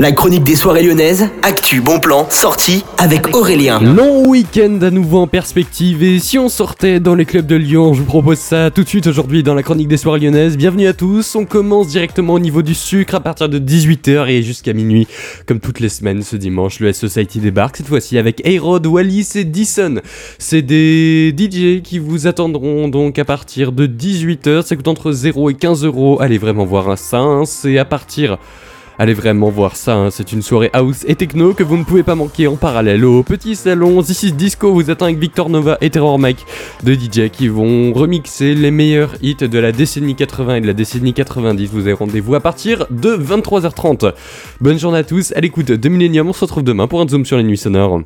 La chronique des soirées lyonnaises, actu, bon plan, sortie avec Aurélien. Long week-end à nouveau en perspective et si on sortait dans les clubs de Lyon, je vous propose ça tout de suite aujourd'hui dans la chronique des soirées lyonnaises. Bienvenue à tous, on commence directement au niveau du sucre à partir de 18h et jusqu'à minuit. Comme toutes les semaines ce dimanche, le S Society débarque cette fois-ci avec A-Rod, Wallis et Dyson. C'est des DJ qui vous attendront donc à partir de 18h, ça coûte entre 0 et 15 euros. Allez vraiment voir un sein, c'est à partir Allez vraiment voir ça, hein. c'est une soirée house et techno que vous ne pouvez pas manquer en parallèle au petit salon. This Disco vous attend avec Victor Nova et Terror Mike, de DJ qui vont remixer les meilleurs hits de la décennie 80 et de la décennie 90. Vous avez rendez-vous à partir de 23h30. Bonne journée à tous, à l'écoute de Millennium, on se retrouve demain pour un zoom sur les nuits sonores.